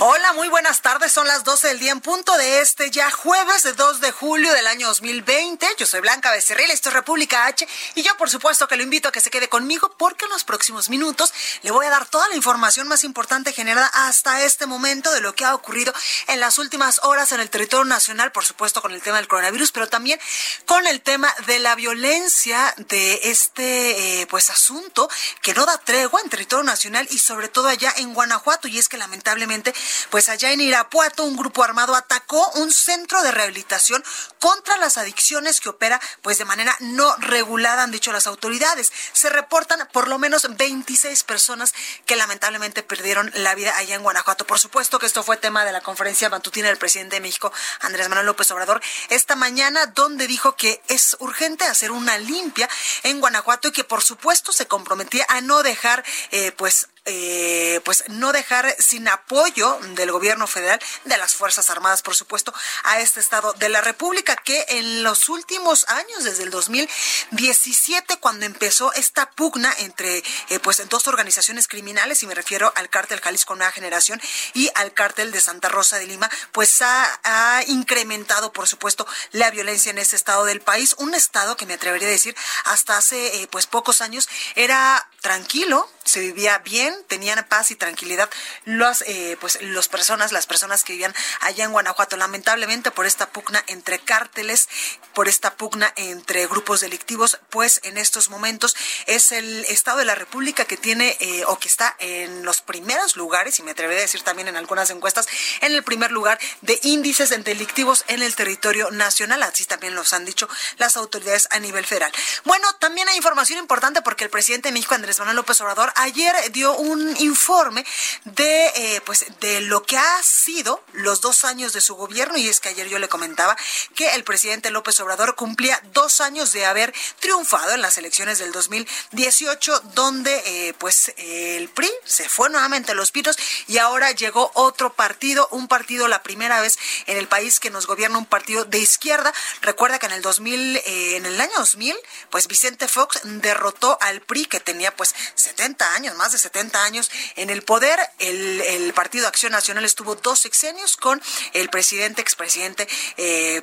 Hola, muy buenas tardes. Son las 12 del día en punto de este ya jueves de 2 de julio del año 2020. Yo soy Blanca Becerril, esto es República H y yo por supuesto que lo invito a que se quede conmigo porque en los próximos minutos le voy a dar toda la información más importante generada hasta este momento de lo que ha ocurrido en las últimas horas en el territorio nacional, por supuesto con el tema del coronavirus, pero también con el tema de la violencia de este eh, pues asunto que no da tregua en territorio nacional y sobre todo allá en Guanajuato y es que lamentablemente pues allá en Irapuato un grupo armado atacó un centro de rehabilitación contra las adicciones que opera pues de manera no regulada, han dicho las autoridades. Se reportan por lo menos 26 personas que lamentablemente perdieron la vida allá en Guanajuato. Por supuesto que esto fue tema de la conferencia matutina del presidente de México, Andrés Manuel López Obrador, esta mañana, donde dijo que es urgente hacer una limpia en Guanajuato y que por supuesto se comprometía a no dejar eh, pues eh, pues no dejar sin apoyo del gobierno federal, de las Fuerzas Armadas, por supuesto, a este Estado de la República, que en los últimos años, desde el 2017, cuando empezó esta pugna entre eh, pues dos organizaciones criminales, y me refiero al cártel Jalisco Nueva Generación y al cártel de Santa Rosa de Lima, pues ha, ha incrementado, por supuesto, la violencia en este estado del país, un estado que me atrevería a decir hasta hace eh, pues pocos años era tranquilo, se vivía bien, tenían paz y tranquilidad los, eh, pues, los personas, las personas que vivían allá en Guanajuato. Lamentablemente por esta pugna entre cárteles, por esta pugna entre grupos delictivos, pues en estos momentos es el Estado de la República que tiene eh, o que está en los primeros lugares, y me atrevería a decir también en algunas encuestas, en el primer lugar de índices delictivos en el territorio nacional. Así también los han dicho las autoridades a nivel federal. Bueno, también hay información importante porque el presidente de México, Andrés Manuel López Obrador, ayer dio un informe de eh, pues de lo que ha sido los dos años de su gobierno. Y es que ayer yo le comentaba que el presidente López Obrador cumplía dos años de haber triunfado en las elecciones del 2018 donde eh, pues el PRI se fue nuevamente a los pitos y ahora llegó otro partido un partido la primera vez en el país que nos gobierna un partido de izquierda. Recuerda que en el 2000 eh, en el año 2000 pues Vicente Fox derrotó al PRI que tenía pues 70 años más de 70 años en el poder. El, el Partido Acción Nacional estuvo dos sexenios con el presidente, expresidente eh,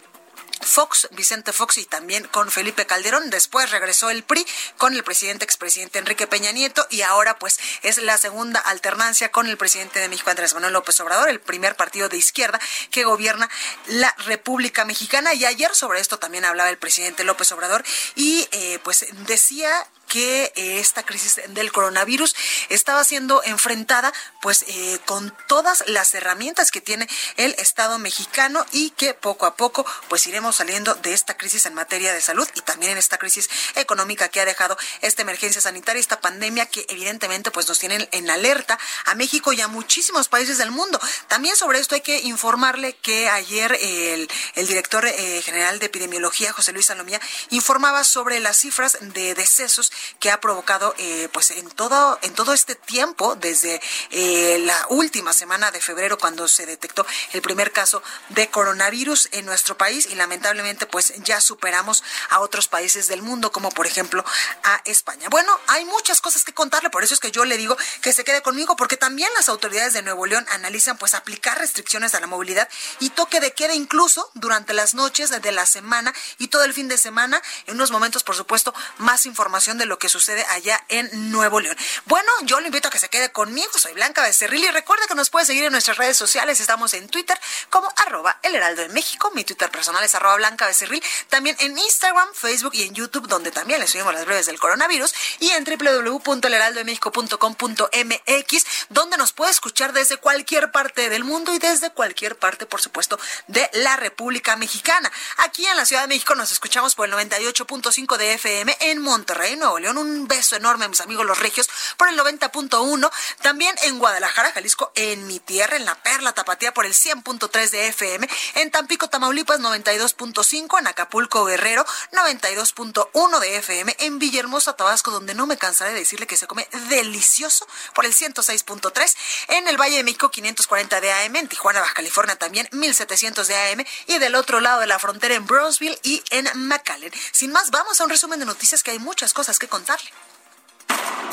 Fox, Vicente Fox y también con Felipe Calderón. Después regresó el PRI con el presidente, expresidente Enrique Peña Nieto y ahora pues es la segunda alternancia con el presidente de México, Andrés Manuel López Obrador, el primer partido de izquierda que gobierna la República Mexicana. Y ayer sobre esto también hablaba el presidente López Obrador y eh, pues decía que eh, esta crisis del coronavirus estaba siendo enfrentada pues eh, con todas las herramientas que tiene el Estado mexicano y que poco a poco pues iremos saliendo de esta crisis en materia de salud y también en esta crisis económica que ha dejado esta emergencia sanitaria, esta pandemia que evidentemente pues nos tienen en alerta a México y a muchísimos países del mundo. También sobre esto hay que informarle que ayer el, el director eh, general de epidemiología, José Luis Salomía, informaba sobre las cifras de decesos que ha provocado eh, pues en todo en todo este tiempo desde eh, la última semana de febrero cuando se detectó el primer caso de coronavirus en nuestro país y lamentablemente pues ya superamos a otros países del mundo como por ejemplo a España. Bueno, hay muchas cosas que contarle, por eso es que yo le digo que se quede conmigo porque también las autoridades de Nuevo León analizan pues aplicar restricciones a la movilidad y toque de queda incluso durante las noches de la semana y todo el fin de semana. En unos momentos, por supuesto, más información de lo que sucede allá en Nuevo León. Bueno, yo lo invito a que se quede conmigo. Soy Blanca Becerril y recuerda que nos puede seguir en nuestras redes sociales. Estamos en Twitter como arroba el heraldo de México. Mi Twitter personal es arroba Blanca Becerril. También en Instagram, Facebook y en YouTube, donde también les subimos las breves del coronavirus. Y en www.elheraldodemexico.com.mx, donde nos puede escuchar desde cualquier parte del mundo y desde cualquier parte, por supuesto, de la República Mexicana. Aquí en la Ciudad de México nos escuchamos por el 98.5 de FM, en Monterrey, Nuevo León. Un beso enorme a mis amigos los regios por el 90.1. También en Guadalajara, Jalisco, en mi tierra, en la Perla Tapatía por el 100.3 de FM. En Tampico, Tamaulipas, 92.5. En Acapulco, Guerrero, 92.1 de FM. En Villahermosa, Tabasco, donde no me cansaré de decirle que se come delicioso por el 106.3. En el Valle de México, 540 de AM. En Tijuana, Baja California, también 1700 de AM. Y del otro lado de la frontera, en Brownsville y en McAllen. Sin más, vamos a un resumen de noticias que hay muchas cosas que contarle.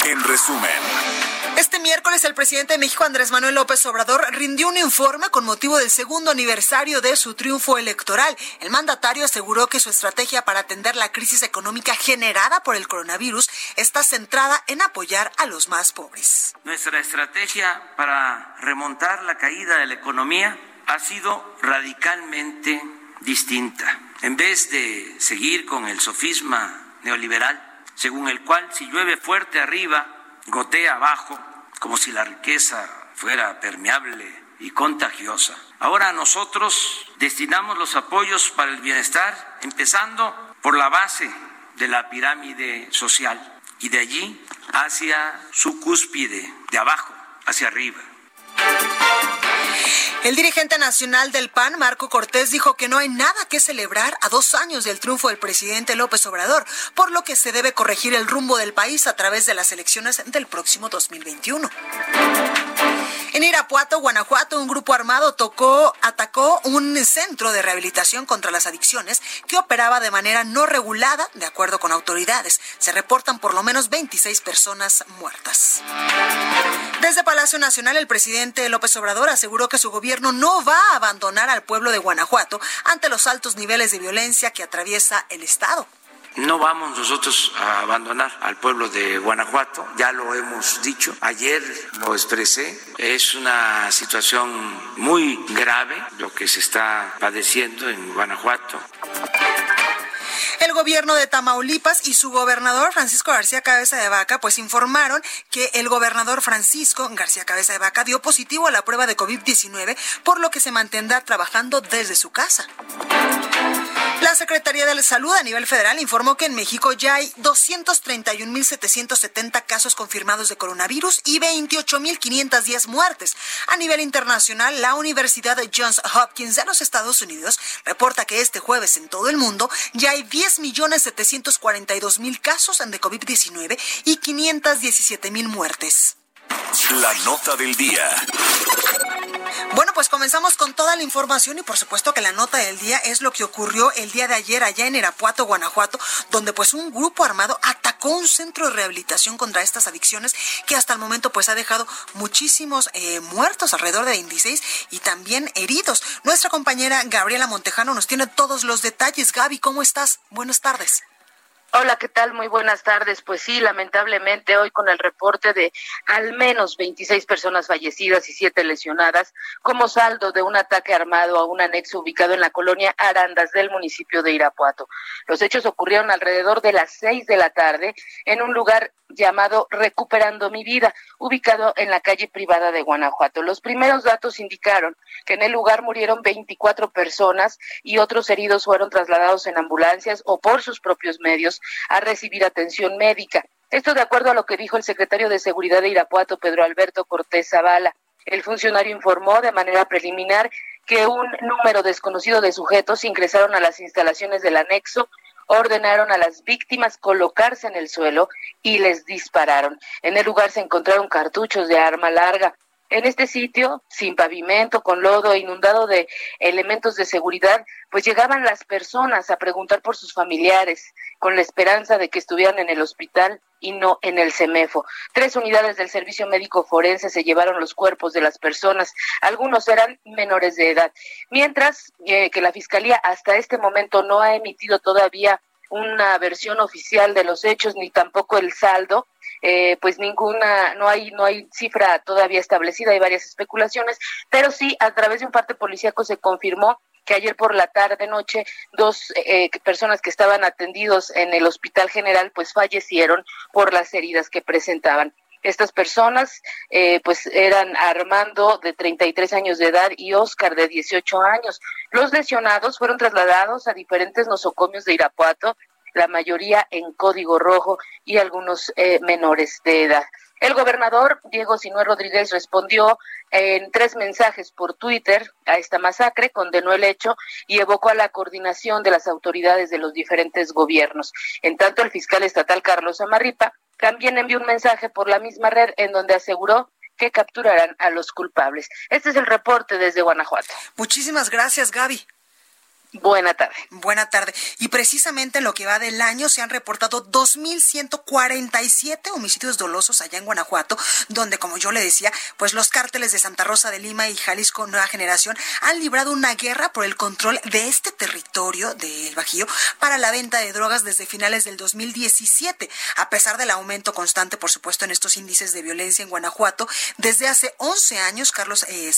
En resumen. Este miércoles el presidente de México, Andrés Manuel López Obrador, rindió un informe con motivo del segundo aniversario de su triunfo electoral. El mandatario aseguró que su estrategia para atender la crisis económica generada por el coronavirus está centrada en apoyar a los más pobres. Nuestra estrategia para remontar la caída de la economía ha sido radicalmente distinta. En vez de seguir con el sofisma neoliberal, según el cual si llueve fuerte arriba, gotea abajo, como si la riqueza fuera permeable y contagiosa. Ahora nosotros destinamos los apoyos para el bienestar, empezando por la base de la pirámide social y de allí hacia su cúspide, de abajo hacia arriba. El dirigente nacional del PAN, Marco Cortés, dijo que no hay nada que celebrar a dos años del triunfo del presidente López Obrador, por lo que se debe corregir el rumbo del país a través de las elecciones del próximo 2021. En Irapuato, Guanajuato, un grupo armado tocó, atacó un centro de rehabilitación contra las adicciones que operaba de manera no regulada, de acuerdo con autoridades. Se reportan por lo menos 26 personas muertas. Desde Palacio Nacional, el presidente López Obrador aseguró que su gobierno no va a abandonar al pueblo de Guanajuato ante los altos niveles de violencia que atraviesa el Estado. No vamos nosotros a abandonar al pueblo de Guanajuato, ya lo hemos dicho, ayer lo expresé, es una situación muy grave lo que se está padeciendo en Guanajuato. El gobierno de Tamaulipas y su gobernador Francisco García Cabeza de Vaca pues informaron que el gobernador Francisco García Cabeza de Vaca dio positivo a la prueba de COVID-19, por lo que se mantendrá trabajando desde su casa. La Secretaría de Salud a nivel federal informó que en México ya hay 231.770 casos confirmados de coronavirus y 28.510 muertes. A nivel internacional, la Universidad de Johns Hopkins de los Estados Unidos reporta que este jueves en todo el mundo ya hay 10.742.000 casos de COVID-19 y 517.000 muertes. La nota del día. Bueno, pues comenzamos con toda la información y por supuesto que la nota del día es lo que ocurrió el día de ayer allá en Irapuato, Guanajuato, donde pues un grupo armado atacó un centro de rehabilitación contra estas adicciones que hasta el momento pues ha dejado muchísimos eh, muertos, alrededor de 26 y también heridos. Nuestra compañera Gabriela Montejano nos tiene todos los detalles. Gaby, ¿cómo estás? Buenas tardes. Hola, ¿qué tal? Muy buenas tardes. Pues sí, lamentablemente hoy con el reporte de al menos 26 personas fallecidas y 7 lesionadas como saldo de un ataque armado a un anexo ubicado en la colonia Arandas del municipio de Irapuato. Los hechos ocurrieron alrededor de las 6 de la tarde en un lugar llamado Recuperando mi vida, ubicado en la calle privada de Guanajuato. Los primeros datos indicaron que en el lugar murieron 24 personas y otros heridos fueron trasladados en ambulancias o por sus propios medios a recibir atención médica. Esto de acuerdo a lo que dijo el secretario de Seguridad de Irapuato, Pedro Alberto Cortés Zavala. El funcionario informó de manera preliminar que un número desconocido de sujetos ingresaron a las instalaciones del anexo ordenaron a las víctimas colocarse en el suelo y les dispararon. En el lugar se encontraron cartuchos de arma larga. En este sitio, sin pavimento, con lodo, inundado de elementos de seguridad, pues llegaban las personas a preguntar por sus familiares, con la esperanza de que estuvieran en el hospital y no en el CEMEFO. Tres unidades del Servicio Médico Forense se llevaron los cuerpos de las personas, algunos eran menores de edad. Mientras eh, que la Fiscalía hasta este momento no ha emitido todavía una versión oficial de los hechos ni tampoco el saldo. Eh, pues ninguna, no hay, no hay cifra todavía establecida, hay varias especulaciones, pero sí a través de un parte policíaco se confirmó que ayer por la tarde noche dos eh, personas que estaban atendidos en el hospital general pues fallecieron por las heridas que presentaban. Estas personas eh, pues eran Armando de 33 años de edad y Oscar de 18 años. Los lesionados fueron trasladados a diferentes nosocomios de Irapuato, la mayoría en código rojo y algunos eh, menores de edad. El gobernador Diego Sinué Rodríguez respondió en tres mensajes por Twitter a esta masacre, condenó el hecho y evocó a la coordinación de las autoridades de los diferentes gobiernos. En tanto, el fiscal estatal Carlos Amarripa también envió un mensaje por la misma red en donde aseguró que capturarán a los culpables. Este es el reporte desde Guanajuato. Muchísimas gracias, Gaby. Buena tarde. Buena tarde. Y precisamente en lo que va del año se han reportado 2.147 homicidios dolosos allá en Guanajuato, donde, como yo le decía, pues los cárteles de Santa Rosa de Lima y Jalisco Nueva Generación han librado una guerra por el control de este territorio del Bajío para la venta de drogas desde finales del 2017. A pesar del aumento constante, por supuesto, en estos índices de violencia en Guanajuato, desde hace 11 años, Carlos eh,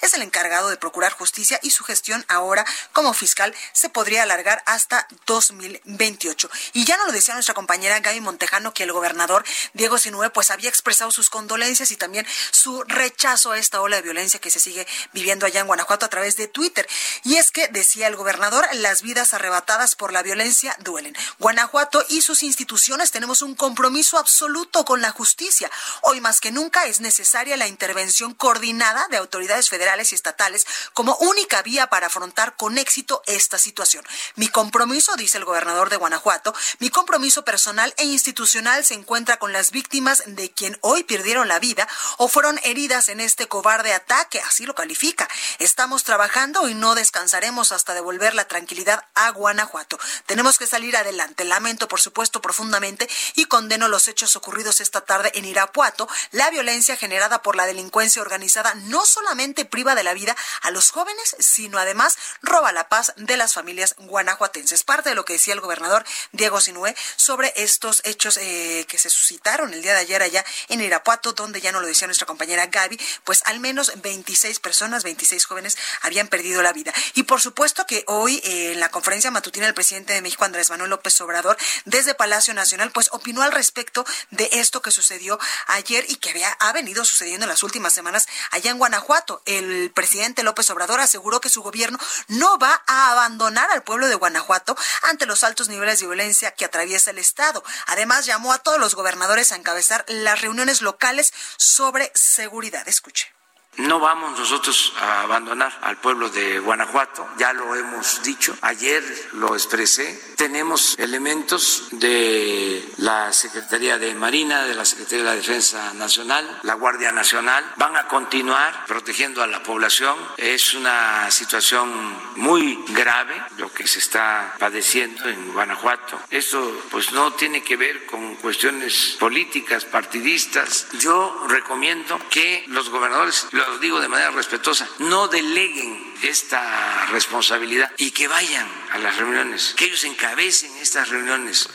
es el encargado de procurar justicia y su gestión ahora como fiscal se podría alargar hasta 2028. Y ya no lo decía nuestra compañera Gaby Montejano que el gobernador Diego Sinue pues había expresado sus condolencias y también su rechazo a esta ola de violencia que se sigue viviendo allá en Guanajuato a través de Twitter. Y es que decía el gobernador, las vidas arrebatadas por la violencia duelen. Guanajuato y sus instituciones tenemos un compromiso absoluto con la justicia. Hoy más que nunca es necesaria la intervención coordinada de autoridades federales y estatales como única vía para afrontar con éxito esta situación. Mi compromiso, dice el gobernador de Guanajuato, mi compromiso personal e institucional se encuentra con las víctimas de quien hoy perdieron la vida o fueron heridas en este cobarde ataque, así lo califica. Estamos trabajando y no descansaremos hasta devolver la tranquilidad a Guanajuato. Tenemos que salir adelante. Lamento, por supuesto, profundamente y condeno los hechos ocurridos esta tarde en Irapuato. La violencia generada por la delincuencia organizada no solamente priva de la vida a los jóvenes, sino además roba la paz de las familias guanajuatenses. Parte de lo que decía el gobernador Diego Sinué sobre estos hechos eh, que se suscitaron el día de ayer allá en Irapuato, donde ya no lo decía nuestra compañera Gaby, pues al menos 26 personas, 26 jóvenes habían perdido la vida. Y por supuesto que hoy eh, en la conferencia matutina el presidente de México, Andrés Manuel López Obrador, desde Palacio Nacional, pues opinó al respecto de esto que sucedió ayer y que había, ha venido sucediendo en las últimas semanas allá en Guanajuato. El presidente López Obrador aseguró que su gobierno no va a abandonar al pueblo de Guanajuato ante los altos niveles de violencia que atraviesa el Estado. Además, llamó a todos los gobernadores a encabezar las reuniones locales sobre seguridad. Escuche. No vamos nosotros a abandonar al pueblo de Guanajuato, ya lo hemos dicho, ayer lo expresé, tenemos elementos de la Secretaría de Marina, de la Secretaría de la Defensa Nacional, la Guardia Nacional, van a continuar protegiendo a la población. Es una situación muy grave lo que se está padeciendo en Guanajuato. Esto pues no tiene que ver con cuestiones políticas, partidistas. Yo recomiendo que los gobernadores digo de manera respetuosa, no deleguen esta responsabilidad y que vayan a las reuniones, que ellos encabecen estas reuniones.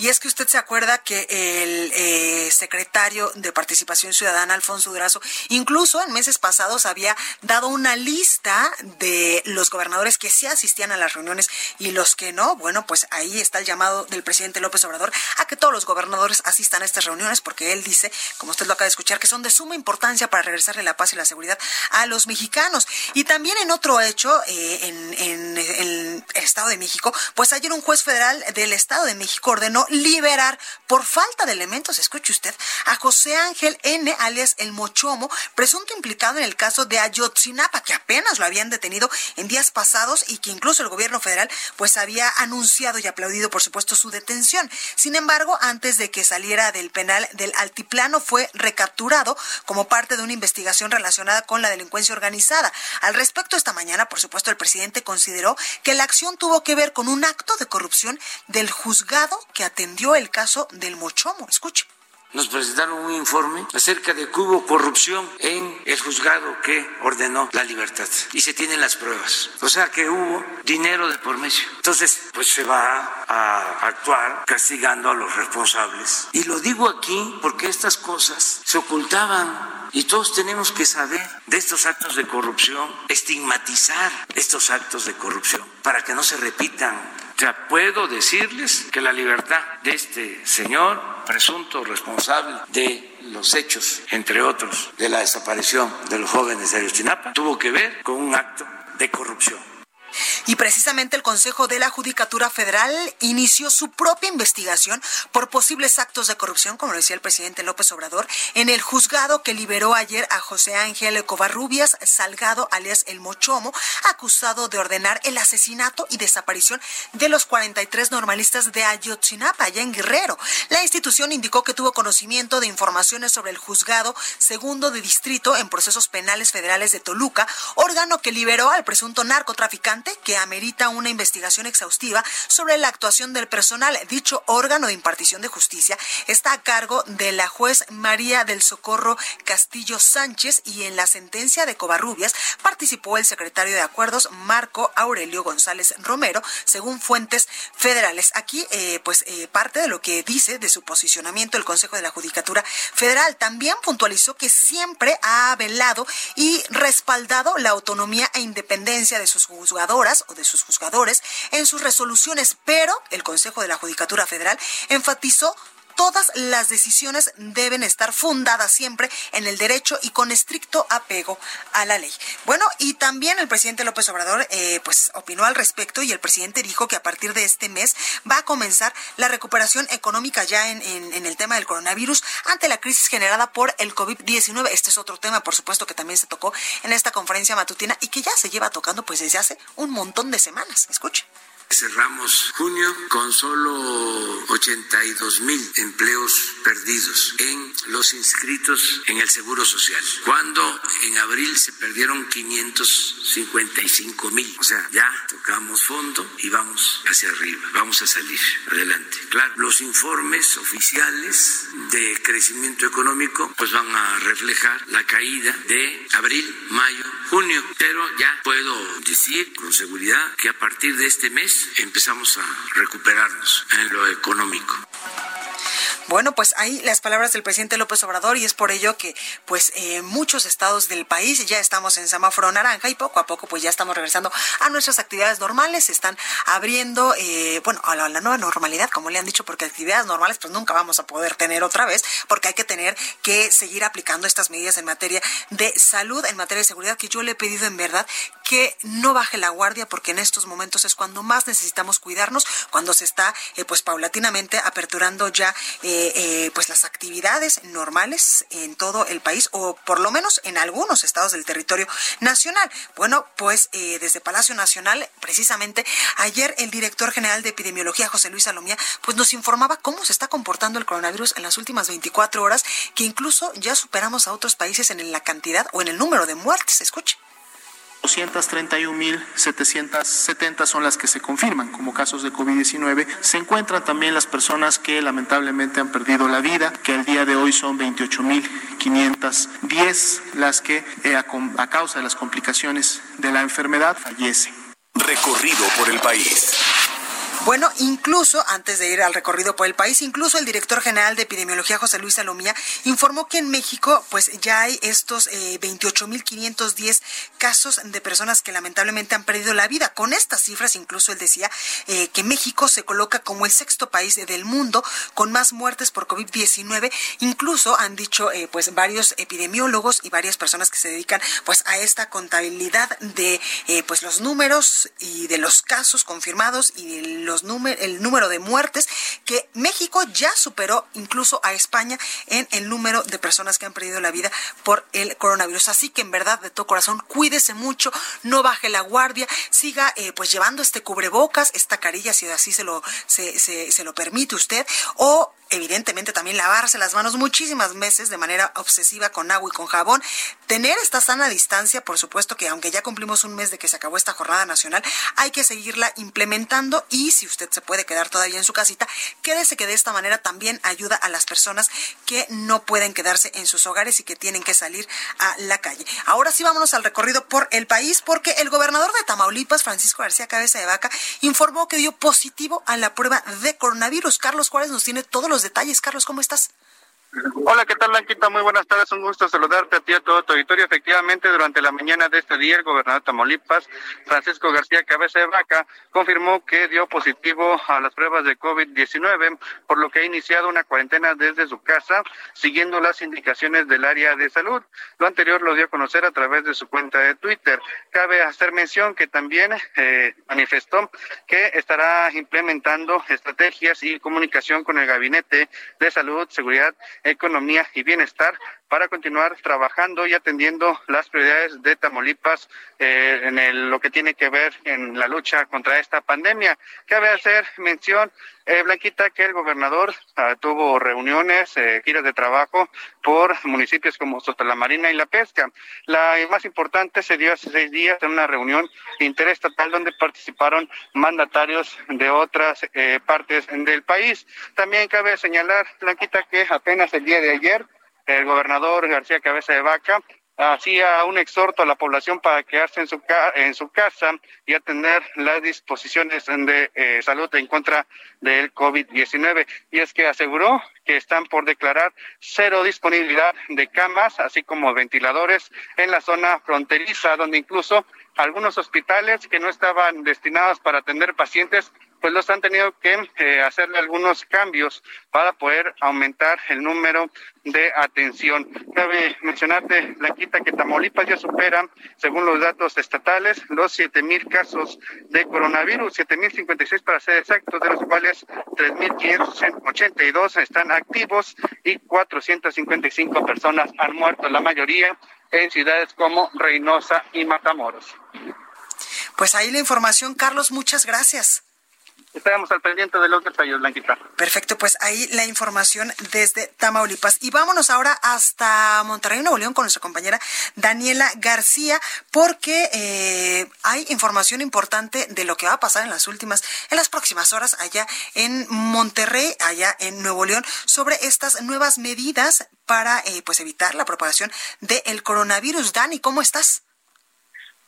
Y es que usted se acuerda que el eh, secretario de Participación Ciudadana, Alfonso Durazo, incluso en meses pasados había dado una lista de los gobernadores que sí asistían a las reuniones y los que no. Bueno, pues ahí está el llamado del presidente López Obrador a que todos los gobernadores asistan a estas reuniones porque él dice, como usted lo acaba de escuchar, que son de suma importancia para regresarle la paz y la seguridad a los mexicanos. Y también en otro hecho, eh, en, en el Estado de México, pues ayer un juez federal del Estado de México ordenó liberar por falta de elementos, escuche usted, a José Ángel N, alias El Mochomo, presunto implicado en el caso de Ayotzinapa, que apenas lo habían detenido en días pasados y que incluso el gobierno federal pues había anunciado y aplaudido, por supuesto, su detención. Sin embargo, antes de que saliera del penal del Altiplano, fue recapturado como parte de una investigación relacionada con la delincuencia organizada. Al respecto, esta mañana, por supuesto, el presidente consideró que la acción tuvo que ver con un acto de corrupción del juzgado que atendió el caso del Mochomo. Escuche. nos presentaron un informe acerca de que hubo corrupción en el juzgado que ordenó la libertad y se tienen las pruebas. O sea que hubo dinero de por medio. Entonces, pues se va a actuar castigando a los responsables. Y lo digo aquí porque estas cosas se ocultaban y todos tenemos que saber de estos actos de corrupción, estigmatizar estos actos de corrupción para que no se repitan. O sea, puedo decirles que la libertad de este señor, presunto responsable de los hechos, entre otros, de la desaparición de los jóvenes de Ayotzinapa, tuvo que ver con un acto de corrupción. Y precisamente el Consejo de la Judicatura Federal inició su propia investigación por posibles actos de corrupción, como decía el presidente López Obrador, en el juzgado que liberó ayer a José Ángel Covarrubias Salgado, alias El Mochomo, acusado de ordenar el asesinato y desaparición de los 43 normalistas de Ayotzinapa, allá en Guerrero. La institución indicó que tuvo conocimiento de informaciones sobre el juzgado segundo de distrito en procesos penales federales de Toluca, órgano que liberó al presunto narcotraficante que amerita una investigación exhaustiva sobre la actuación del personal. Dicho órgano de impartición de justicia está a cargo de la juez María del Socorro Castillo Sánchez y en la sentencia de Covarrubias participó el secretario de Acuerdos Marco Aurelio González Romero, según fuentes federales. Aquí, eh, pues, eh, parte de lo que dice de su posicionamiento el Consejo de la Judicatura Federal también puntualizó que siempre ha velado y respaldado la autonomía e independencia de sus o de sus juzgadores en sus resoluciones, pero el Consejo de la Judicatura Federal enfatizó todas las decisiones deben estar fundadas siempre en el derecho y con estricto apego a la ley. Bueno, y también el presidente López Obrador eh, pues opinó al respecto y el presidente dijo que a partir de este mes va a comenzar la recuperación económica ya en, en el tema del coronavirus ante la crisis generada por el COVID-19. Este es otro tema, por supuesto, que también se tocó en esta conferencia matutina y que ya se lleva tocando pues desde hace un montón de semanas. Escuche. Cerramos junio con solo 82 mil empleos perdidos en los inscritos en el Seguro Social, cuando en abril se perdieron 555 mil. O sea, ya tocamos fondo y vamos hacia arriba, vamos a salir adelante. Claro, los informes oficiales de crecimiento económico pues van a reflejar la caída de abril, mayo, junio, pero ya puedo decir con seguridad que a partir de este mes empezamos a recuperarnos en lo económico. Bueno, pues ahí las palabras del presidente López Obrador y es por ello que pues eh, muchos estados del país ya estamos en semáforo naranja y poco a poco pues ya estamos regresando a nuestras actividades normales, se están abriendo, eh, bueno, a la, nueva normalidad, como le han dicho, porque actividades normales pues nunca vamos a poder tener otra vez, porque hay que tener que seguir aplicando estas medidas en materia de salud, en materia de seguridad, que yo le he pedido en verdad que no baje la guardia, porque en estos momentos es cuando más necesitamos cuidarnos, cuando se está eh, pues paulatinamente aperturando ya eh, pues las actividades normales en todo el país o por lo menos en algunos estados del territorio nacional. Bueno, pues eh, desde Palacio Nacional, precisamente ayer el director general de epidemiología, José Luis Salomía, pues nos informaba cómo se está comportando el coronavirus en las últimas 24 horas, que incluso ya superamos a otros países en la cantidad o en el número de muertes. Escuche. 231.770 son las que se confirman como casos de COVID-19. Se encuentran también las personas que lamentablemente han perdido la vida, que al día de hoy son 28.510 las que eh, a, a causa de las complicaciones de la enfermedad fallecen. Recorrido por el país. Bueno, incluso antes de ir al recorrido por el país, incluso el director general de epidemiología, José Luis Salomía, informó que en México pues ya hay estos eh, 28.510 casos de personas que lamentablemente han perdido la vida. Con estas cifras, incluso él decía eh, que México se coloca como el sexto país del mundo con más muertes por COVID-19. Incluso han dicho eh, pues varios epidemiólogos y varias personas que se dedican pues a esta contabilidad de eh, pues los números y de los casos confirmados y de los el número de muertes, que México ya superó incluso a España en el número de personas que han perdido la vida por el coronavirus. Así que en verdad, de todo corazón, cuídese mucho, no baje la guardia, siga eh, pues llevando este cubrebocas, esta carilla, si así se lo, se, se, se lo permite usted, o evidentemente también lavarse las manos muchísimas veces de manera obsesiva con agua y con jabón, tener esta sana distancia, por supuesto que aunque ya cumplimos un mes de que se acabó esta jornada nacional, hay que seguirla implementando y si usted se puede quedar todavía en su casita, quédese que de esta manera también ayuda a las personas que no pueden quedarse en sus hogares y que tienen que salir a la calle. Ahora sí vámonos al recorrido por el país porque el gobernador de Tamaulipas, Francisco García Cabeza de Vaca, informó que dio positivo a la prueba de coronavirus. Carlos Juárez nos tiene todos los detalles. Carlos, ¿cómo estás? Hola, ¿qué tal, Blanquita? Muy buenas tardes. Un gusto saludarte a ti y a todo tu auditorio. Efectivamente, durante la mañana de este día, el gobernador de Tamaulipas, Francisco García Cabeza de Vaca, confirmó que dio positivo a las pruebas de COVID-19, por lo que ha iniciado una cuarentena desde su casa, siguiendo las indicaciones del área de salud. Lo anterior lo dio a conocer a través de su cuenta de Twitter. Cabe hacer mención que también eh, manifestó que estará implementando estrategias y comunicación con el Gabinete de Salud, Seguridad economía y bienestar para continuar trabajando y atendiendo las prioridades de Tamaulipas eh, en lo que tiene que ver en la lucha contra esta pandemia. Cabe hacer mención, eh, Blanquita, que el gobernador ah, tuvo reuniones, eh, giras de trabajo por municipios como la Marina y La Pesca. La más importante se dio hace seis días en una reunión interestatal donde participaron mandatarios de otras partes del país. También cabe señalar, Blanquita, que apenas el día de ayer el gobernador García Cabeza de Vaca hacía un exhorto a la población para quedarse en su, en su casa y atender las disposiciones de eh, salud en contra del COVID-19. Y es que aseguró que están por declarar cero disponibilidad de camas, así como ventiladores en la zona fronteriza, donde incluso algunos hospitales que no estaban destinados para atender pacientes pues los han tenido que eh, hacerle algunos cambios para poder aumentar el número de atención. Cabe mencionarte, Blanquita, que Tamaulipas ya supera, según los datos estatales, los siete mil casos de coronavirus, siete mil cincuenta y seis para ser exactos, de los cuales tres mil ochenta y dos están activos y cuatrocientos cincuenta y cinco personas han muerto, la mayoría en ciudades como Reynosa y Matamoros. Pues ahí la información, Carlos, muchas gracias. Estaremos al pendiente de los detalles, Blanquita. Perfecto, pues ahí la información desde Tamaulipas. Y vámonos ahora hasta Monterrey, Nuevo León, con nuestra compañera Daniela García, porque eh, hay información importante de lo que va a pasar en las últimas, en las próximas horas allá en Monterrey, allá en Nuevo León, sobre estas nuevas medidas para eh, pues evitar la propagación del coronavirus. Dani, ¿cómo estás?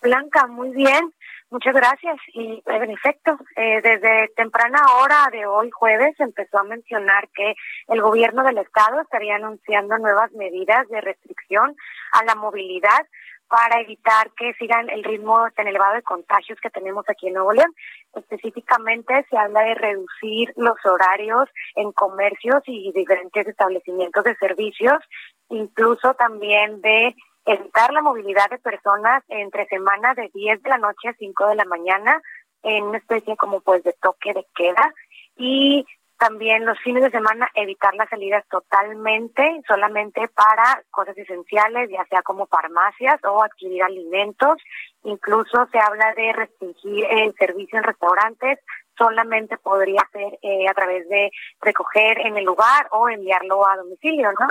Blanca, muy bien. Muchas gracias. Y en efecto, eh, desde temprana hora de hoy jueves empezó a mencionar que el gobierno del estado estaría anunciando nuevas medidas de restricción a la movilidad para evitar que sigan el ritmo tan elevado de contagios que tenemos aquí en Nuevo León. Específicamente se habla de reducir los horarios en comercios y diferentes establecimientos de servicios, incluso también de evitar la movilidad de personas entre semanas de 10 de la noche a 5 de la mañana en una especie como pues de toque de queda y también los fines de semana evitar las salidas totalmente, solamente para cosas esenciales, ya sea como farmacias o adquirir alimentos. Incluso se habla de restringir el servicio en restaurantes, solamente podría ser eh, a través de recoger en el lugar o enviarlo a domicilio, ¿no?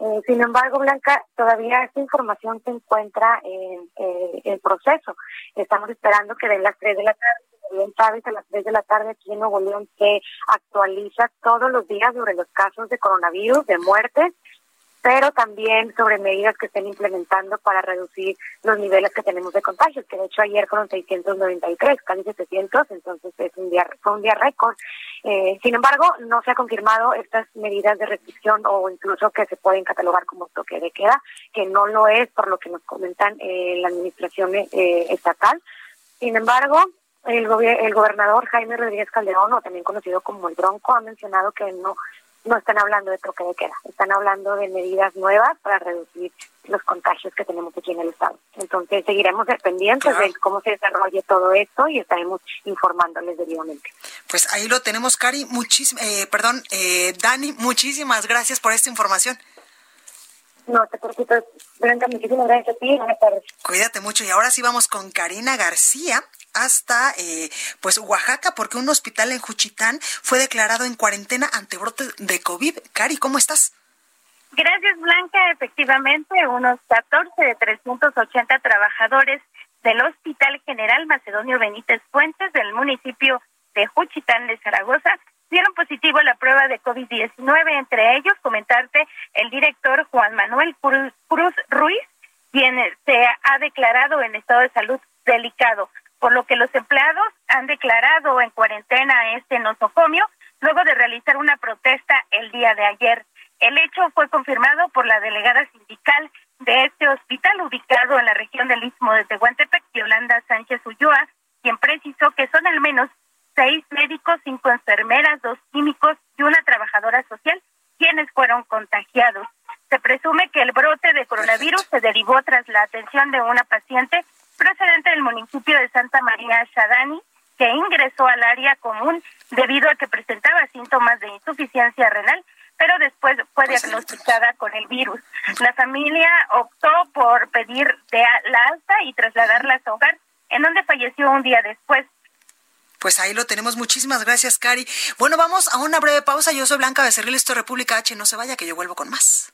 Eh, sin embargo, Blanca, todavía esta información se encuentra en eh, el proceso. Estamos esperando que de las 3 de la tarde, bien sabes, a las 3 de la tarde aquí en Nuevo León se actualiza todos los días sobre los casos de coronavirus, de muertes pero también sobre medidas que estén implementando para reducir los niveles que tenemos de contagios, que de hecho ayer fueron 693, casi 700, entonces es un día, fue un día récord. Eh, sin embargo, no se ha confirmado estas medidas de restricción o incluso que se pueden catalogar como toque de queda, que no lo es por lo que nos comentan eh, la administración eh, estatal. Sin embargo, el, el gobernador Jaime Rodríguez Calderón, o también conocido como el Bronco, ha mencionado que no no están hablando de toque de queda, están hablando de medidas nuevas para reducir los contagios que tenemos aquí en el estado. Entonces seguiremos dependientes de cómo se desarrolle todo esto y estaremos informándoles debidamente. Pues ahí lo tenemos, Cari. Muchísimas, eh, perdón, eh, Dani, muchísimas gracias por esta información. No te preocupes, Blanca, muchísimas gracias a ti. Buenas tardes. Cuídate mucho. Y ahora sí vamos con Karina García hasta eh, pues Oaxaca, porque un hospital en Juchitán fue declarado en cuarentena ante brote de COVID. Cari, ¿cómo estás? Gracias, Blanca. Efectivamente, unos 14 de 380 trabajadores del Hospital General Macedonio Benítez Fuentes del municipio de Juchitán de Zaragoza dieron positivo la prueba de COVID-19. Entre ellos, comentarte el director Juan Manuel Cruz Ruiz, quien se ha declarado en estado de salud delicado, por lo que los empleados han declarado en cuarentena este nosocomio luego de realizar una protesta el día de ayer. El hecho fue confirmado por la delegada sindical de este hospital ubicado en la región del Istmo de Tehuantepec, Yolanda Sánchez Ulloa, quien precisó que son al menos seis médicos, cinco enfermeras, dos químicos y una trabajadora social quienes fueron contagiados. Se presume que el brote de coronavirus se derivó tras la atención de una paciente procedente del municipio de Santa María Shadani, que ingresó al área común debido a que presentaba síntomas de insuficiencia renal, pero después fue pues diagnosticada con el virus. La familia optó por pedir de la alta y trasladarla a su hogar, en donde falleció un día después. Pues ahí lo tenemos. Muchísimas gracias, Cari. Bueno, vamos a una breve pausa. Yo soy Blanca Becerril, esto es República H. No se vaya, que yo vuelvo con más.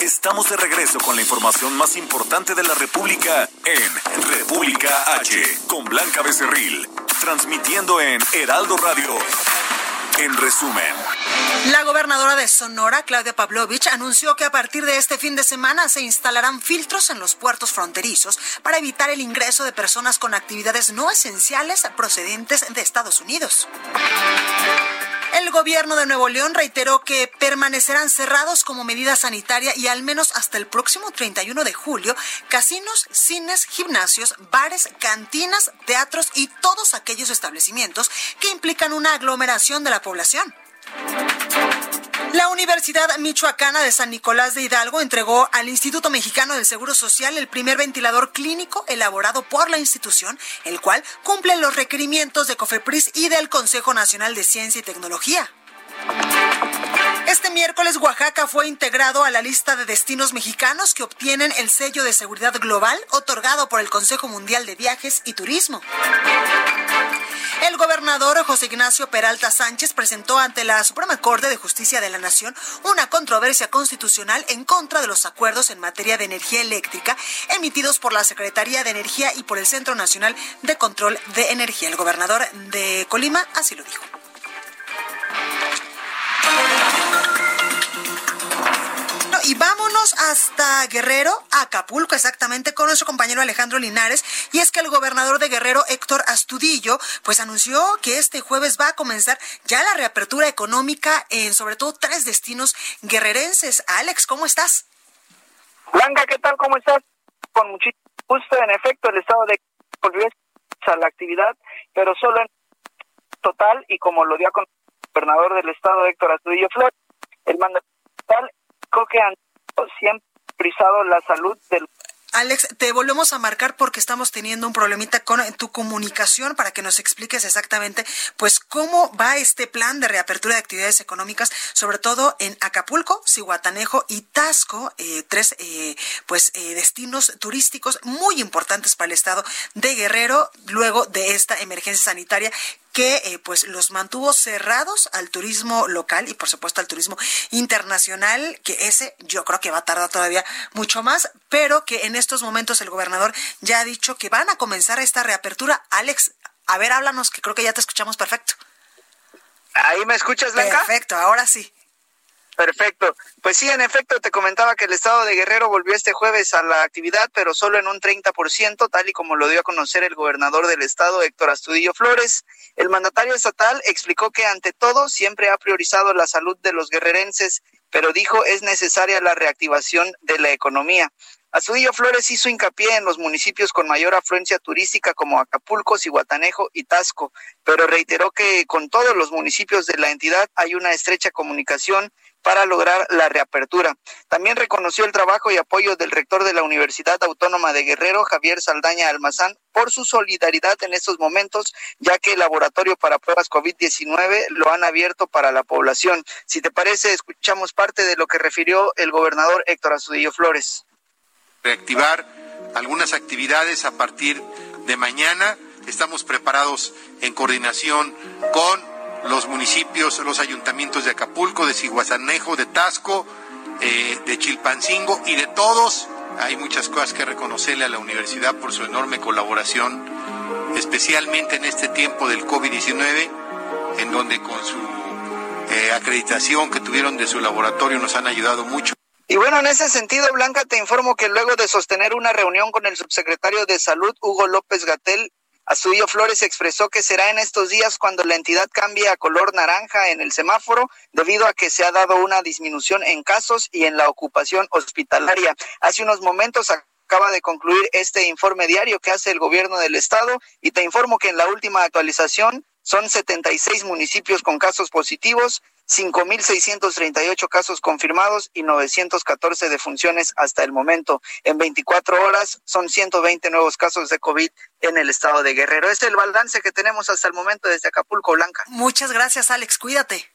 Estamos de regreso con la información más importante de la República en República H, con Blanca Becerril, transmitiendo en Heraldo Radio. En resumen, la gobernadora de Sonora, Claudia Pavlovich, anunció que a partir de este fin de semana se instalarán filtros en los puertos fronterizos para evitar el ingreso de personas con actividades no esenciales procedentes de Estados Unidos. El gobierno de Nuevo León reiteró que permanecerán cerrados como medida sanitaria y al menos hasta el próximo 31 de julio casinos, cines, gimnasios, bares, cantinas, teatros y todos aquellos establecimientos que implican una aglomeración de la población. La Universidad Michoacana de San Nicolás de Hidalgo entregó al Instituto Mexicano del Seguro Social el primer ventilador clínico elaborado por la institución, el cual cumple los requerimientos de COFEPRIS y del Consejo Nacional de Ciencia y Tecnología. Este miércoles Oaxaca fue integrado a la lista de destinos mexicanos que obtienen el sello de seguridad global otorgado por el Consejo Mundial de Viajes y Turismo. El gobernador José Ignacio Peralta Sánchez presentó ante la Suprema Corte de Justicia de la Nación una controversia constitucional en contra de los acuerdos en materia de energía eléctrica emitidos por la Secretaría de Energía y por el Centro Nacional de Control de Energía. El gobernador de Colima así lo dijo. Y vámonos hasta Guerrero, Acapulco, exactamente, con nuestro compañero Alejandro Linares. Y es que el gobernador de Guerrero, Héctor Astudillo, pues anunció que este jueves va a comenzar ya la reapertura económica en sobre todo tres destinos guerrerenses. Alex, ¿cómo estás? Blanca, ¿qué tal? ¿Cómo estás? Con muchísimo gusto. En efecto, el estado de volvió a la actividad, pero solo en total y como lo dio con el gobernador del estado, Héctor Astudillo Flores, el mando que han siempre la salud del Alex, te volvemos a marcar porque estamos teniendo un problemita con tu comunicación para que nos expliques exactamente, pues, cómo va este plan de reapertura de actividades económicas, sobre todo en Acapulco, Cihuatanejo y Tasco, eh, tres, eh, pues, eh, destinos turísticos muy importantes para el estado de Guerrero, luego de esta emergencia sanitaria que eh, pues los mantuvo cerrados al turismo local y por supuesto al turismo internacional, que ese yo creo que va a tardar todavía mucho más, pero que en estos momentos el gobernador ya ha dicho que van a comenzar esta reapertura. Alex, a ver, háblanos, que creo que ya te escuchamos perfecto. ¿Ahí me escuchas, Blanca? Perfecto, ahora sí. Perfecto. Pues sí, en efecto, te comentaba que el estado de Guerrero volvió este jueves a la actividad, pero solo en un 30%, tal y como lo dio a conocer el gobernador del estado, Héctor Astudillo Flores. El mandatario estatal explicó que ante todo siempre ha priorizado la salud de los guerrerenses, pero dijo es necesaria la reactivación de la economía. Astudillo Flores hizo hincapié en los municipios con mayor afluencia turística como Acapulco, Cihuatanejo y Tasco, pero reiteró que con todos los municipios de la entidad hay una estrecha comunicación para lograr la reapertura. También reconoció el trabajo y apoyo del rector de la Universidad Autónoma de Guerrero, Javier Saldaña Almazán, por su solidaridad en estos momentos, ya que el laboratorio para pruebas COVID-19 lo han abierto para la población. Si te parece, escuchamos parte de lo que refirió el gobernador Héctor Azudillo Flores. Reactivar algunas actividades a partir de mañana. Estamos preparados en coordinación con los municipios, los ayuntamientos de Acapulco, de Ciguazanejo, de Tasco, eh, de Chilpancingo y de todos. Hay muchas cosas que reconocerle a la universidad por su enorme colaboración, especialmente en este tiempo del COVID-19, en donde con su eh, acreditación que tuvieron de su laboratorio nos han ayudado mucho. Y bueno, en ese sentido, Blanca, te informo que luego de sostener una reunión con el subsecretario de Salud, Hugo López Gatel, Astudillo Flores expresó que será en estos días cuando la entidad cambie a color naranja en el semáforo, debido a que se ha dado una disminución en casos y en la ocupación hospitalaria. Hace unos momentos acaba de concluir este informe diario que hace el gobierno del estado y te informo que en la última actualización son 76 municipios con casos positivos, 5.638 casos confirmados y 914 defunciones hasta el momento. En 24 horas son 120 nuevos casos de COVID en el estado de Guerrero. Este es el balance que tenemos hasta el momento desde Acapulco, Blanca. Muchas gracias, Alex. Cuídate.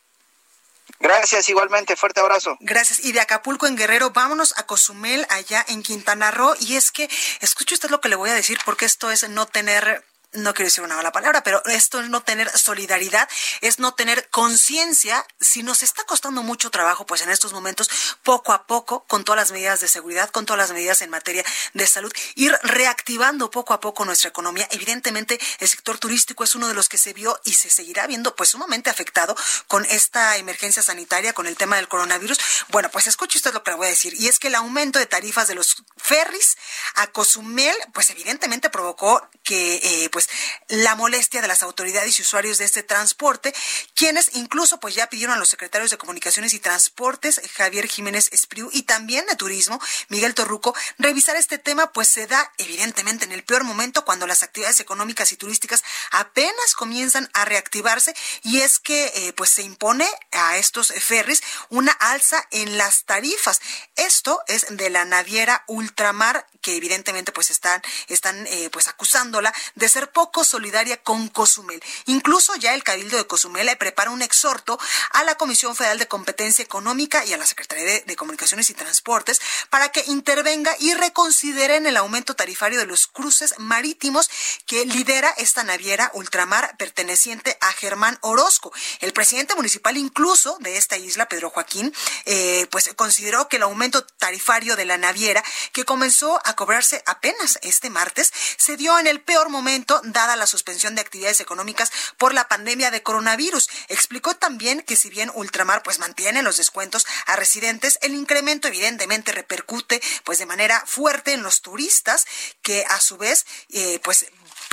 Gracias, igualmente, fuerte abrazo. Gracias. Y de Acapulco en Guerrero, vámonos a Cozumel, allá en Quintana Roo. Y es que, escuche usted lo que le voy a decir, porque esto es no tener no quiero decir una mala palabra, pero esto es no tener solidaridad, es no tener conciencia. Si nos está costando mucho trabajo, pues en estos momentos, poco a poco, con todas las medidas de seguridad, con todas las medidas en materia de salud, ir reactivando poco a poco nuestra economía. Evidentemente, el sector turístico es uno de los que se vio y se seguirá viendo pues sumamente afectado con esta emergencia sanitaria, con el tema del coronavirus. Bueno, pues escuche usted lo que le voy a decir, y es que el aumento de tarifas de los ferries a Cozumel, pues evidentemente provocó que eh, pues la molestia de las autoridades y usuarios de este transporte, quienes incluso pues ya pidieron a los secretarios de Comunicaciones y Transportes, Javier Jiménez Espriu, y también de Turismo, Miguel Torruco, revisar este tema, pues se da evidentemente en el peor momento cuando las actividades económicas y turísticas apenas comienzan a reactivarse y es que eh, pues se impone a estos ferries una alza en las tarifas. Esto es de la naviera Ultramar que evidentemente pues están están eh, pues acusándola de ser poco solidaria con Cozumel. Incluso ya el Cabildo de Cozumel le prepara un exhorto a la Comisión Federal de Competencia Económica y a la Secretaría de, Comunicaciones y Transportes para que intervenga y reconsideren el aumento tarifario de los cruces marítimos que lidera esta naviera ultramar perteneciente a Germán Orozco. El presidente municipal incluso de esta isla, Pedro Joaquín, eh, pues consideró que el aumento tarifario de la naviera que comenzó a cobrarse apenas este martes se dio en el peor momento dada la suspensión de actividades económicas por la pandemia de coronavirus. Explicó también que si bien Ultramar pues mantiene los descuentos a residentes, el incremento evidentemente repercute pues de manera fuerte en los turistas que a su vez eh, pues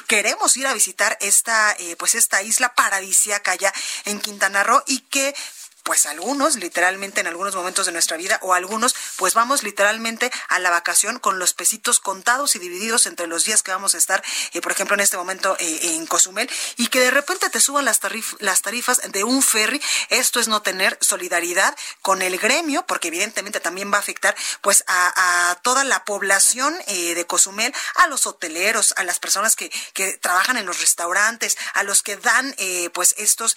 queremos ir a visitar esta eh, pues esta isla paradisíaca allá en Quintana Roo y que pues algunos literalmente en algunos momentos de nuestra vida o algunos pues vamos literalmente a la vacación con los pesitos contados y divididos entre los días que vamos a estar, eh, por ejemplo en este momento eh, en Cozumel y que de repente te suban las, tarifas de un ferry, esto es no tener solidaridad con el gremio porque evidentemente también va a afectar pues a, toda la población eh, de Cozumel, a los hoteleros, a las personas que, que trabajan en los restaurantes, a los que dan pues estos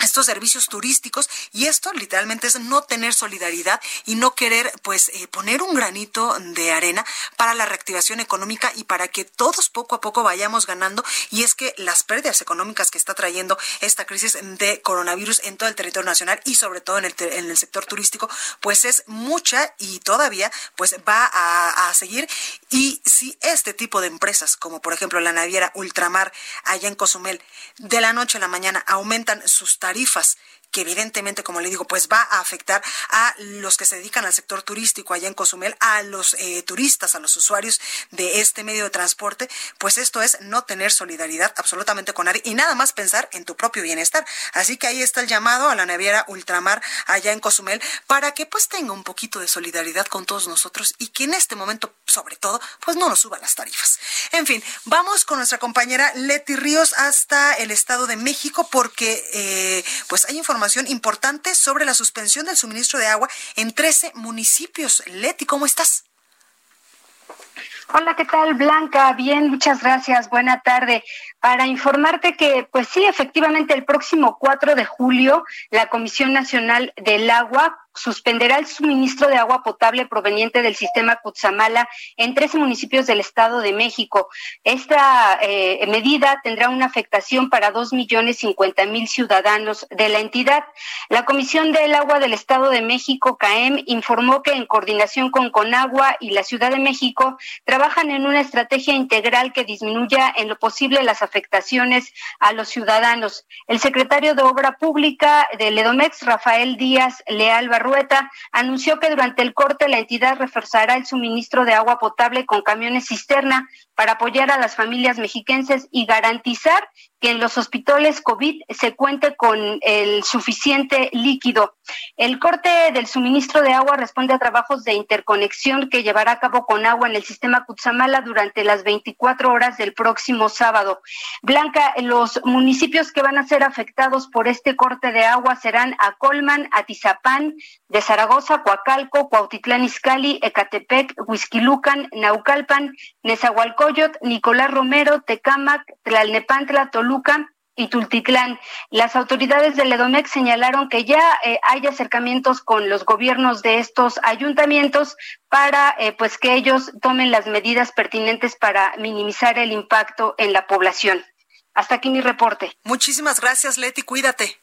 estos servicios turísticos y esto literalmente es no tener solidaridad y no querer pues eh, poner un granito de arena para la reactivación económica y para que todos poco a poco vayamos ganando. Y es que las pérdidas económicas que está trayendo esta crisis de coronavirus en todo el territorio nacional y sobre todo en el, en el sector turístico pues es mucha y todavía pues va a, seguir. Y si este tipo de empresas como por ejemplo la naviera Ultramar allá en Cozumel de la noche a la mañana aumentan sus tarifas que evidentemente, como le digo, pues va a afectar a los que se dedican al sector turístico allá en Cozumel, a los eh, turistas, a los usuarios de este medio de transporte, pues esto es no tener solidaridad absolutamente con nadie y nada más pensar en tu propio bienestar. Así que ahí está el llamado a la naviera Ultramar allá en Cozumel para que pues tenga un poquito de solidaridad con todos nosotros y que en este momento, sobre todo, pues no nos suba las tarifas. En fin, vamos con nuestra compañera Leti Ríos hasta el Estado de México porque eh, pues hay información importante sobre la suspensión del suministro de agua en 13 municipios. Leti, ¿cómo estás? Hola, ¿qué tal, Blanca? Bien, muchas gracias. Buena tarde. Para informarte que, pues sí, efectivamente, el próximo 4 de julio, la Comisión Nacional del Agua suspenderá el suministro de agua potable proveniente del sistema Cutzamala en 13 municipios del Estado de México. Esta eh, medida tendrá una afectación para dos millones cincuenta mil ciudadanos de la entidad. La Comisión del Agua del Estado de México, CAEM, informó que en coordinación con Conagua y la Ciudad de México trabajan en una estrategia integral que disminuya en lo posible las afectaciones a los ciudadanos. El secretario de Obra Pública de Ledomex, Rafael Díaz Leal Barro, anunció que durante el corte la entidad reforzará el suministro de agua potable con camiones cisterna para apoyar a las familias mexiquenses y garantizar que en los hospitales COVID se cuente con el suficiente líquido. El corte del suministro de agua responde a trabajos de interconexión que llevará a cabo con agua en el sistema Cutzamala durante las 24 horas del próximo sábado. Blanca, los municipios que van a ser afectados por este corte de agua serán Acolman, Atizapán, de Zaragoza, Coacalco, Cuautitlán Izcalli, Ecatepec, Huizquilucan, Naucalpan, Nezahualcóyotl, Nicolás Romero, Tecámac, Tlalnepantla, Toluca, y Tultitlán. Las autoridades del Edomex señalaron que ya eh, hay acercamientos con los gobiernos de estos ayuntamientos para eh, pues que ellos tomen las medidas pertinentes para minimizar el impacto en la población. Hasta aquí mi reporte. Muchísimas gracias, Leti. Cuídate.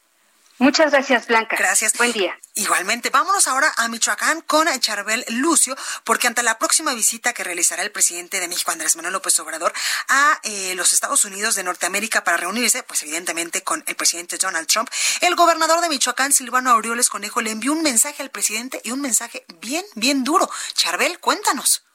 Muchas gracias, Blanca. Gracias. Buen día. Igualmente, vámonos ahora a Michoacán con Charbel Lucio, porque ante la próxima visita que realizará el presidente de México, Andrés Manuel López Obrador, a eh, los Estados Unidos de Norteamérica para reunirse, pues evidentemente con el presidente Donald Trump, el gobernador de Michoacán, Silvano Aureoles Conejo, le envió un mensaje al presidente y un mensaje bien, bien duro. Charbel, cuéntanos.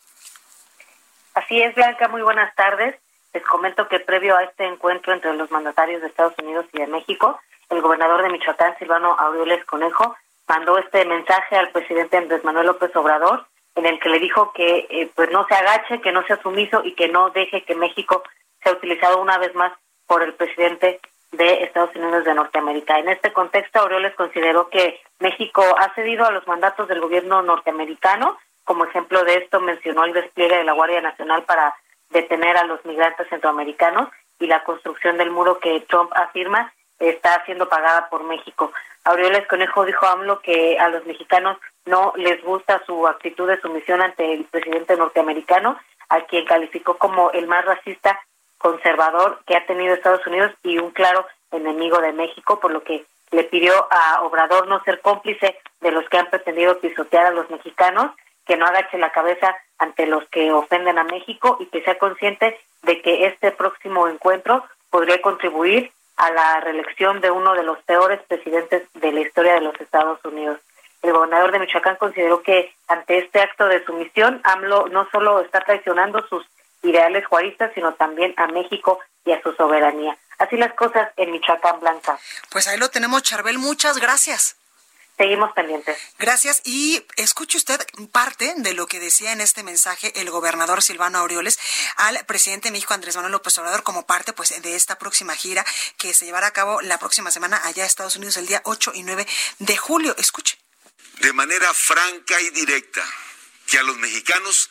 Así es, Blanca, muy buenas tardes. Les comento que previo a este encuentro entre los mandatarios de Estados Unidos y de México, el gobernador de Michoacán, Silvano Aureoles Conejo, mandó este mensaje al presidente Andrés Manuel López Obrador, en el que le dijo que eh, pues no se agache, que no sea sumiso y que no deje que México sea utilizado una vez más por el presidente de Estados Unidos de Norteamérica. En este contexto, Aureoles consideró que México ha cedido a los mandatos del gobierno norteamericano. Como ejemplo de esto, mencionó el despliegue de la Guardia Nacional para detener a los migrantes centroamericanos y la construcción del muro que Trump afirma está siendo pagada por México. Aureoles Conejo dijo a AMLO que a los mexicanos no les gusta su actitud de sumisión ante el presidente norteamericano, a quien calificó como el más racista conservador que ha tenido Estados Unidos y un claro enemigo de México, por lo que le pidió a Obrador no ser cómplice de los que han pretendido pisotear a los mexicanos, que no agache la cabeza ante los que ofenden a México y que sea consciente de que este próximo encuentro podría contribuir a la reelección de uno de los peores presidentes de la historia de los Estados Unidos. El gobernador de Michoacán consideró que ante este acto de sumisión, AMLO no solo está traicionando sus ideales juaristas, sino también a México y a su soberanía. Así las cosas en Michoacán Blanca. Pues ahí lo tenemos, Charbel. Muchas gracias. Seguimos pendientes. Gracias. Y escuche usted parte de lo que decía en este mensaje el gobernador Silvano Aureoles al presidente de México, Andrés Manuel López Obrador, como parte pues de esta próxima gira que se llevará a cabo la próxima semana allá a Estados Unidos el día 8 y 9 de julio. Escuche. De manera franca y directa que a los mexicanos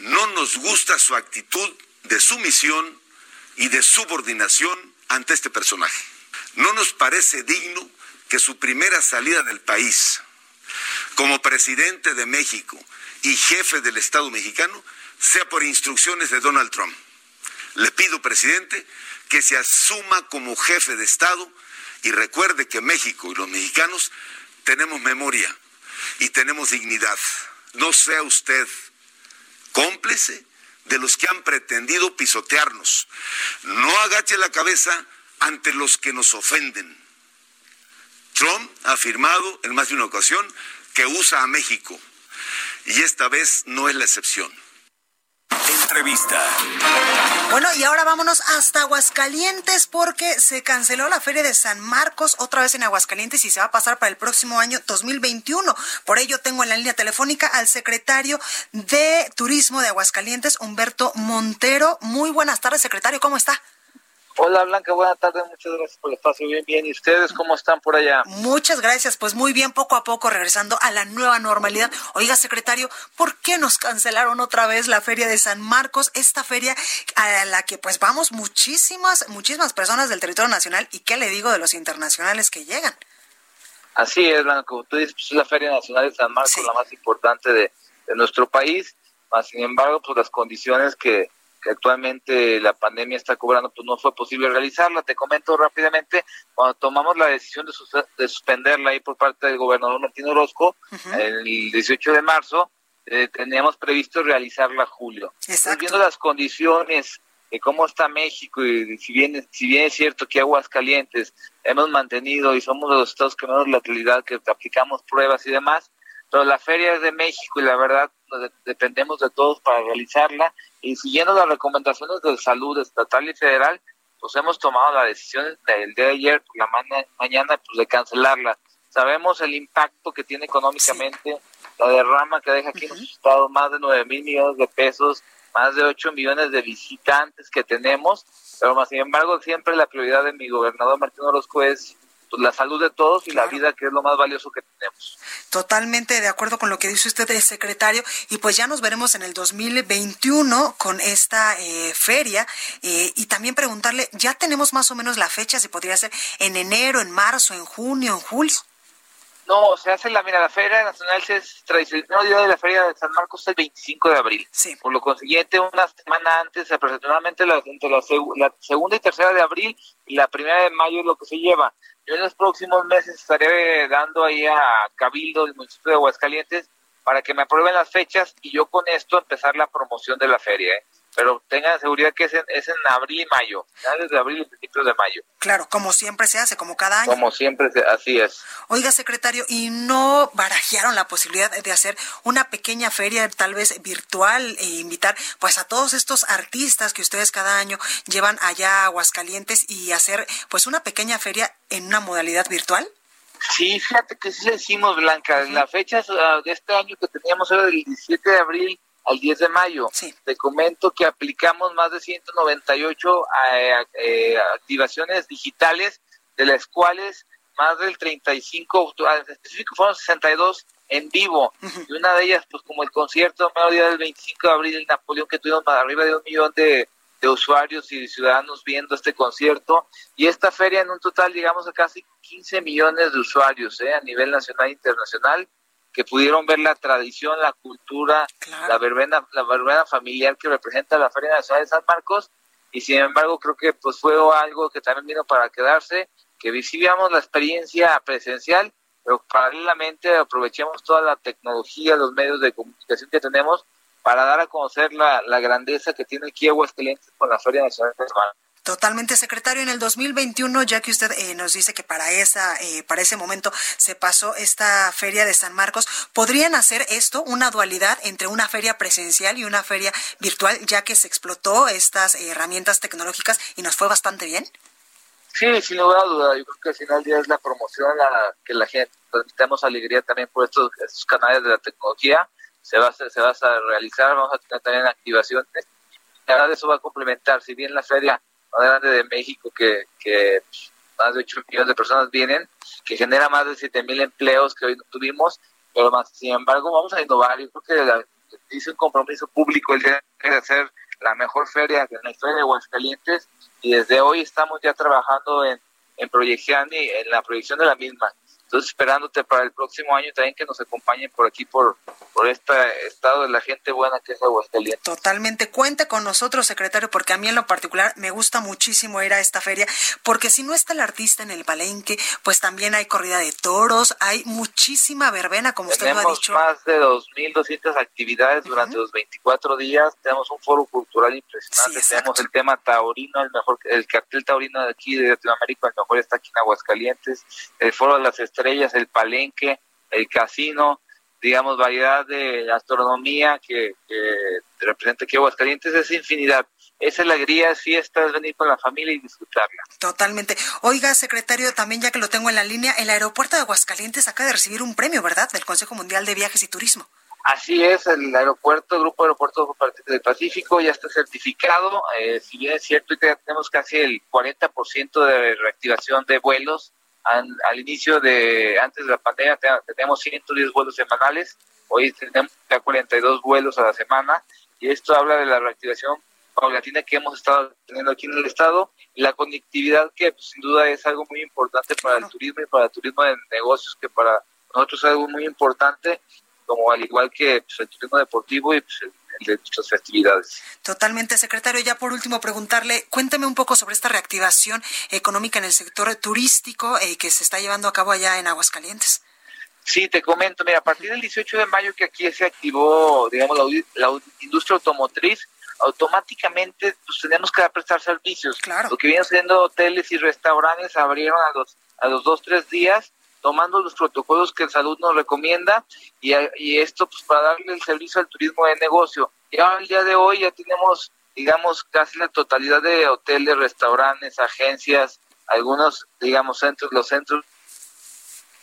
no nos gusta su actitud de sumisión y de subordinación ante este personaje. No nos parece digno que su primera salida del país como presidente de México y jefe del Estado mexicano sea por instrucciones de Donald Trump. Le pido, presidente, que se asuma como jefe de Estado y recuerde que México y los mexicanos tenemos memoria y tenemos dignidad. No sea usted cómplice de los que han pretendido pisotearnos. No agache la cabeza ante los que nos ofenden Trump ha afirmado en más de una ocasión que usa a México y esta vez no es la excepción. Entrevista. Bueno, y ahora vámonos hasta Aguascalientes porque se canceló la Feria de San Marcos otra vez en Aguascalientes y se va a pasar para el próximo año 2021. Por ello tengo en la línea telefónica al secretario de Turismo de Aguascalientes, Humberto Montero. Muy buenas tardes, secretario, ¿cómo está? Hola Blanca, buenas tardes, muchas gracias por el espacio, bien, bien. ¿Y ustedes cómo están por allá? Muchas gracias, pues muy bien, poco a poco regresando a la nueva normalidad. Oiga, secretario, ¿por qué nos cancelaron otra vez la feria de San Marcos? Esta feria a la que pues vamos muchísimas, muchísimas personas del territorio nacional y qué le digo de los internacionales que llegan. Así es, Blanca, como tú dices, pues, es la Feria Nacional de San Marcos, la más importante de, de nuestro país, sin embargo, pues las condiciones que actualmente la pandemia está cobrando, pues no fue posible realizarla. Te comento rápidamente, cuando tomamos la decisión de, suspenderla ahí por parte del gobernador Martín Orozco, el 18 de marzo, eh, teníamos previsto realizarla julio. viendo las condiciones de cómo está México y si bien, si bien es cierto que aguas calientes hemos mantenido y somos de los estados que menos la realidad que aplicamos pruebas y demás, pero la feria es de México y la verdad dependemos de todos para realizarla. Y siguiendo las recomendaciones de salud estatal y federal, pues hemos tomado la decisión el día de ayer por la mañana pues de cancelarla. Sabemos el impacto que tiene económicamente, la derrama que deja aquí en los estados, más de 9 mil millones de pesos, más de 8 millones de visitantes que tenemos, pero más sin embargo siempre la prioridad de mi gobernador Martín Orozco es la salud de todos y la vida, que es lo más valioso que tenemos. Totalmente de acuerdo con lo que dice usted, secretario. Y pues ya nos veremos en el 2021 con esta eh, feria. Eh, y también preguntarle, ¿ya tenemos más o menos la fecha? Si podría ser en enero, en marzo, en junio, en julio. No, se hace la, mira, la Feria Nacional es tradicional, día de la Feria de San Marcos es el 25 de abril. Sí. Por lo consiguiente, una semana antes, aproximadamente la, entre la, la, segunda y tercera de abril y la primera de mayo es lo que se lleva. Yo en los próximos meses estaré dando ahí a Cabildo del municipio de Aguascalientes para que me aprueben las fechas y yo con esto empezar la promoción de la feria. ¿eh? Pero tengan seguridad que es en, es en abril y mayo, finales de abril y principios de mayo. Claro, como siempre se hace, como cada año. Como siempre, así es. Oiga, secretario, ¿y no barajearon la posibilidad de hacer una pequeña feria, tal vez virtual, e invitar pues a todos estos artistas que ustedes cada año llevan allá a Aguascalientes y hacer pues una pequeña feria en una modalidad virtual? Sí, fíjate que sí le hicimos, Blanca. La fecha ah, de este año que teníamos era del 17 de abril al 10 de mayo. Te comento que aplicamos más de 198 eh, eh, activaciones digitales, de las cuales más del 35, ah, en específico fueron 62 en vivo. Y una de ellas, pues como el concierto a día del 25 de abril en Napoleón, que tuvimos más arriba de un millón de, de usuarios y ciudadanos viendo este concierto. Y esta feria en un total llegamos a casi 15 millones de usuarios ¿eh? a nivel nacional e internacional que pudieron ver la tradición, la cultura, la verbena, la verbena familiar que representa la Feria Nacional de San Marcos y sin embargo creo que pues fue algo que también vino para quedarse, que visitamos la experiencia presencial, pero paralelamente aprovechemos toda la tecnología, los medios de comunicación que tenemos para dar a conocer la, la grandeza que tiene aquí Aguascalientes con la Feria Nacional de San Marcos. Totalmente, secretario. En el 2021, ya que usted eh, nos dice que para esa, eh, para ese momento se pasó esta feria de San Marcos, ¿podrían hacer esto una dualidad entre una feria presencial y una feria virtual, ya que se explotó estas herramientas tecnológicas y nos fue bastante bien? Sí, sin lugar a duda. Yo creo que al final del día es la promoción, la, que la gente transmitamos alegría también por estos, estos canales de la tecnología. Se va, a se va a realizar, vamos a tener también activaciones. Y ahora eso va a complementar, si bien la feria más grande de México que, más de 8 millones de personas vienen, que genera más de 7 mil empleos que hoy no tuvimos, pero más, sin embargo, vamos a innovar. Yo creo que hice un compromiso público el día de hacer la mejor feria en la historia de Aguascalientes y desde hoy estamos ya trabajando en, en en la proyección de la misma. Entonces, esperándote para el próximo año también que nos acompañen por aquí, por, por este estado de la gente buena que es Aguascalientes. Totalmente. Cuente con nosotros, secretario, porque a mí en lo particular me gusta muchísimo ir a esta feria, porque si no está el artista en el palenque, pues también hay corrida de toros, hay muchísima verbena, como usted lo ha dicho. Tenemos más de 2.200 actividades durante los 24 días, tenemos un foro cultural impresionante, tenemos el tema taurino, el mejor, el cartel taurino de aquí de Latinoamérica, el mejor está aquí en Aguascalientes, el foro de las estrellas, el palenque, el casino, digamos, variedad de astronomía que, representa aquí Aguascalientes, es infinidad. Esa alegría, es fiesta, es venir con la familia y disfrutarla. Totalmente. Oiga, secretario, también ya que lo tengo en la línea, el aeropuerto de Aguascalientes acaba de recibir un premio, ¿verdad?, del Consejo Mundial de Viajes y Turismo. Así es, el aeropuerto, el Grupo Aeropuertos del Pacífico ya está certificado. Eh, si bien es cierto, ya tenemos casi el 40% de reactivación de vuelos, al, inicio de, antes de la pandemia, tenemos 110 vuelos semanales, hoy tenemos ya 42 vuelos a la semana, y esto habla de la reactivación paulatina que hemos estado teniendo aquí en el estado y la conectividad que pues, sin duda es algo muy importante para el turismo y para el turismo de negocios que para nosotros es algo muy importante como al igual que pues, el turismo deportivo y pues, el de nuestras festividades. Totalmente, secretario. Ya por último, preguntarle, cuéntame un poco sobre esta reactivación económica en el sector turístico eh, que se está llevando a cabo allá en Aguascalientes. Sí, te comento, mira, a partir del 18 de mayo que aquí se activó, digamos, la, industria automotriz, automáticamente pues tenemos que prestar servicios. Claro. Lo que vienen siendo hoteles y restaurantes abrieron a los, a los dos, tres días tomando los protocolos que el salud nos recomienda y, esto pues para darle el servicio al turismo de negocio. Y ahora el día de hoy ya tenemos, digamos, casi la totalidad de hoteles, restaurantes, agencias, algunos, digamos, centros, los centros,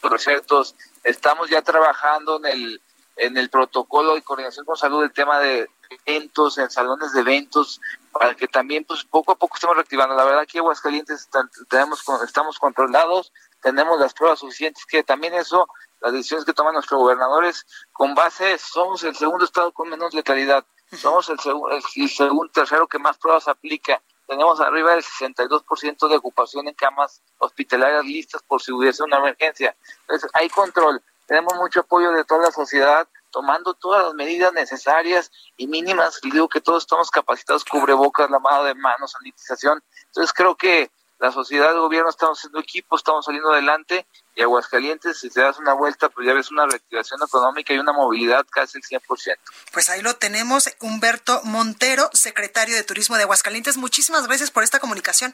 proyectos, estamos ya trabajando en el en el protocolo y coordinación con salud el tema de eventos, en salones de eventos, para que también pues poco a poco estemos reactivando. La verdad que Aguascalientes tenemos, estamos controlados, tenemos las pruebas suficientes, que también eso, las decisiones que toman nuestros gobernadores, con base, somos el segundo estado con menos letalidad, somos el, el, segundo, tercero que más pruebas aplica, tenemos arriba del 62% de ocupación en camas hospitalarias listas por si hubiese una emergencia. Entonces, hay control, tenemos mucho apoyo de toda la sociedad, tomando todas las medidas necesarias y mínimas. digo que todos estamos capacitados, cubrebocas, lavado de manos, sanitización. Entonces creo que la sociedad, el gobierno, estamos haciendo equipo, estamos saliendo adelante y Aguascalientes, si te das una vuelta, pues ya ves una reactivación económica y una movilidad casi el 100%. Pues ahí lo tenemos, Humberto Montero, secretario de Turismo de Aguascalientes. Muchísimas gracias por esta comunicación.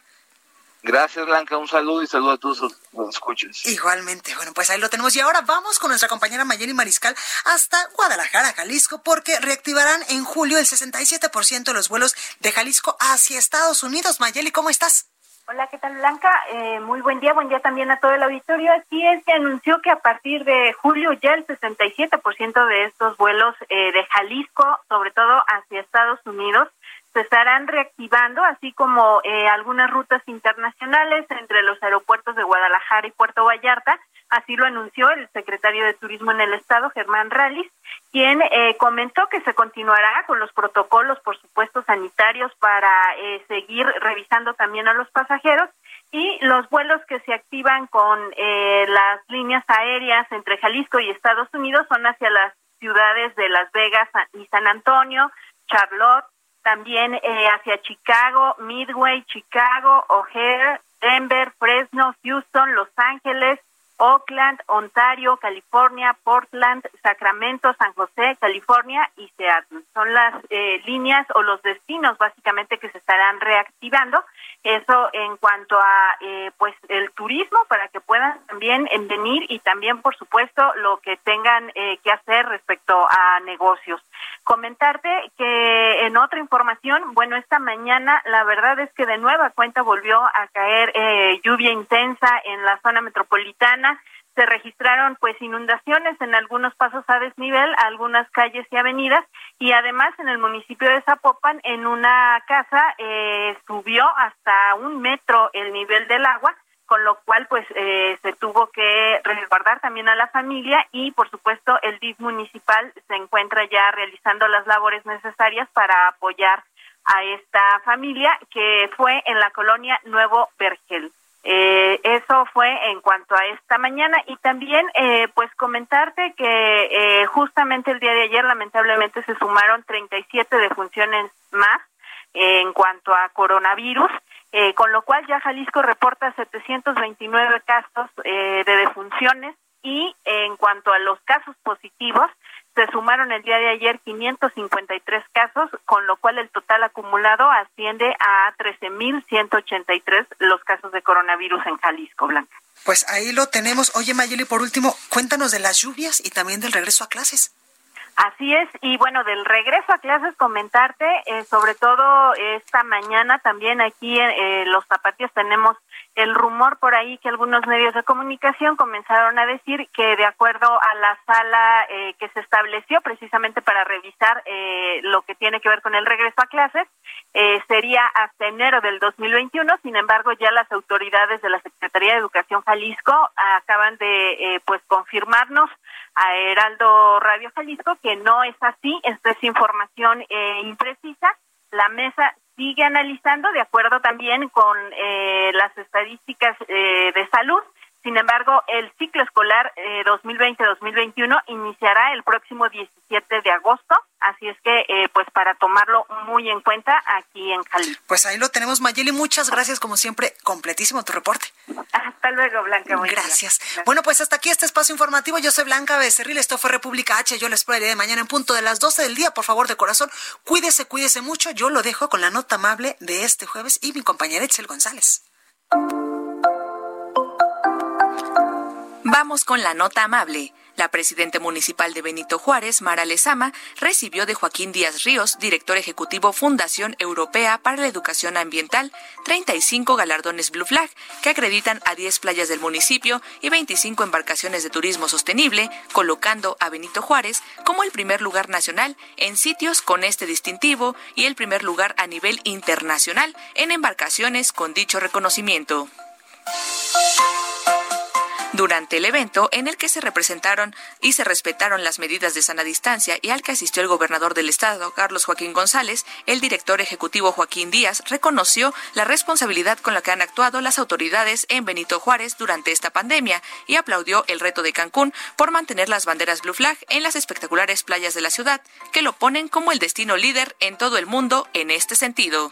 Gracias, Blanca. Un saludo y saludo a todos los escuchas. Igualmente. Bueno, pues ahí lo tenemos. Y ahora vamos con nuestra compañera Mayeli Mariscal hasta Guadalajara, Jalisco, porque reactivarán en julio el 67% de los vuelos de Jalisco hacia Estados Unidos. Mayeli, ¿cómo estás? Hola, ¿qué tal Blanca? Eh, muy buen día, buen día también a todo el auditorio. Así es, que anunció que a partir de julio ya el 67% de estos vuelos eh, de Jalisco, sobre todo hacia Estados Unidos, se estarán reactivando, así como eh, algunas rutas internacionales entre los aeropuertos de Guadalajara y Puerto Vallarta. Así lo anunció el secretario de Turismo en el Estado, Germán Rallis, quien eh, comentó que se continuará con los protocolos, por supuesto, sanitarios para eh, seguir revisando también a los pasajeros y los vuelos que se activan con eh, las líneas aéreas entre Jalisco y Estados Unidos son hacia las ciudades de Las Vegas y San Antonio, Charlotte, también hacia Chicago, Midway, Chicago, O'Hare, Denver, Fresno, Houston, Los Ángeles, Oakland, Ontario, California, Portland, Sacramento, San José, California y Seattle. Son las eh, líneas o los destinos básicamente que se estarán reactivando. Eso en cuanto a eh, pues el turismo para que puedan también venir y también por supuesto lo que tengan eh, que hacer respecto a negocios. Comentarte que en otra información, bueno, esta mañana la verdad es que de nueva cuenta volvió a caer lluvia intensa en la zona metropolitana se registraron pues inundaciones en algunos pasos a desnivel, algunas calles y avenidas y además en el municipio de Zapopan en una casa eh, subió hasta un metro el nivel del agua con lo cual pues eh, se tuvo que resguardar también a la familia y por supuesto el DIF municipal se encuentra ya realizando las labores necesarias para apoyar a esta familia que fue en la colonia Nuevo Vergel. Eh, eso fue en cuanto a esta mañana y también eh, pues comentarte que eh, justamente el día de ayer lamentablemente se sumaron 37 defunciones más en cuanto a coronavirus. con lo cual ya Jalisco reporta 729 casos de defunciones y en cuanto a los casos positivos, se sumaron el día de ayer 553 casos, con lo cual el total acumulado asciende a 13.183 los casos de coronavirus en Jalisco, Blanca. Pues ahí lo tenemos. Oye, Mayeli, por último, cuéntanos de las lluvias y también del regreso a clases. Así es, y bueno, del regreso a clases comentarte, eh, sobre todo esta mañana también aquí en eh, los zapatillos tenemos el rumor por ahí que algunos medios de comunicación comenzaron a decir que de acuerdo a la sala eh, que se estableció precisamente para revisar eh, lo que tiene que ver con el regreso a clases, eh, sería hasta enero del 2021. Sin embargo, ya las autoridades de la Secretaría de Educación Jalisco acaban de pues confirmarnos a Heraldo Radio Jalisco que no es así. Esta es información imprecisa. La mesa sigue analizando de acuerdo también con eh, las estadísticas eh, de salud. Sin embargo, el ciclo escolar 2020-2021 eh, iniciará el próximo 17 de agosto, así es que pues para tomarlo muy en cuenta aquí en Jalisco. Pues ahí lo tenemos, Mayeli, muchas gracias como siempre, completísimo tu reporte. Hasta luego, Blanca. gracias. Bueno, pues hasta aquí este espacio informativo. Yo soy Blanca Becerril, esto fue República H. Yo les espero de mañana en punto de las 12 del día. Por favor, de corazón, cuídese, cuídese mucho. Yo lo dejo con la nota amable de este jueves y mi compañera Etzel González. Vamos con la nota amable. La presidenta municipal de Benito Juárez, Mara Lezama, recibió de Joaquín Díaz Ríos, director ejecutivo Fundación Europea para la Educación Ambiental, 35 galardones Blue Flag que acreditan a 10 playas del municipio y 25 embarcaciones de turismo sostenible, colocando a Benito Juárez como el primer lugar nacional en sitios con este distintivo y el primer lugar a nivel internacional en embarcaciones con dicho reconocimiento durante el evento en el que se representaron y se respetaron las medidas de sana distancia y al que asistió el gobernador del estado, Carlos Joaquín González, el director ejecutivo Joaquín Díaz reconoció la responsabilidad con la que han actuado las autoridades en Benito Juárez durante esta pandemia y aplaudió el reto de Cancún por mantener las banderas Blue Flag en las espectaculares playas de la ciudad, que lo ponen como el destino líder en todo el mundo en este sentido.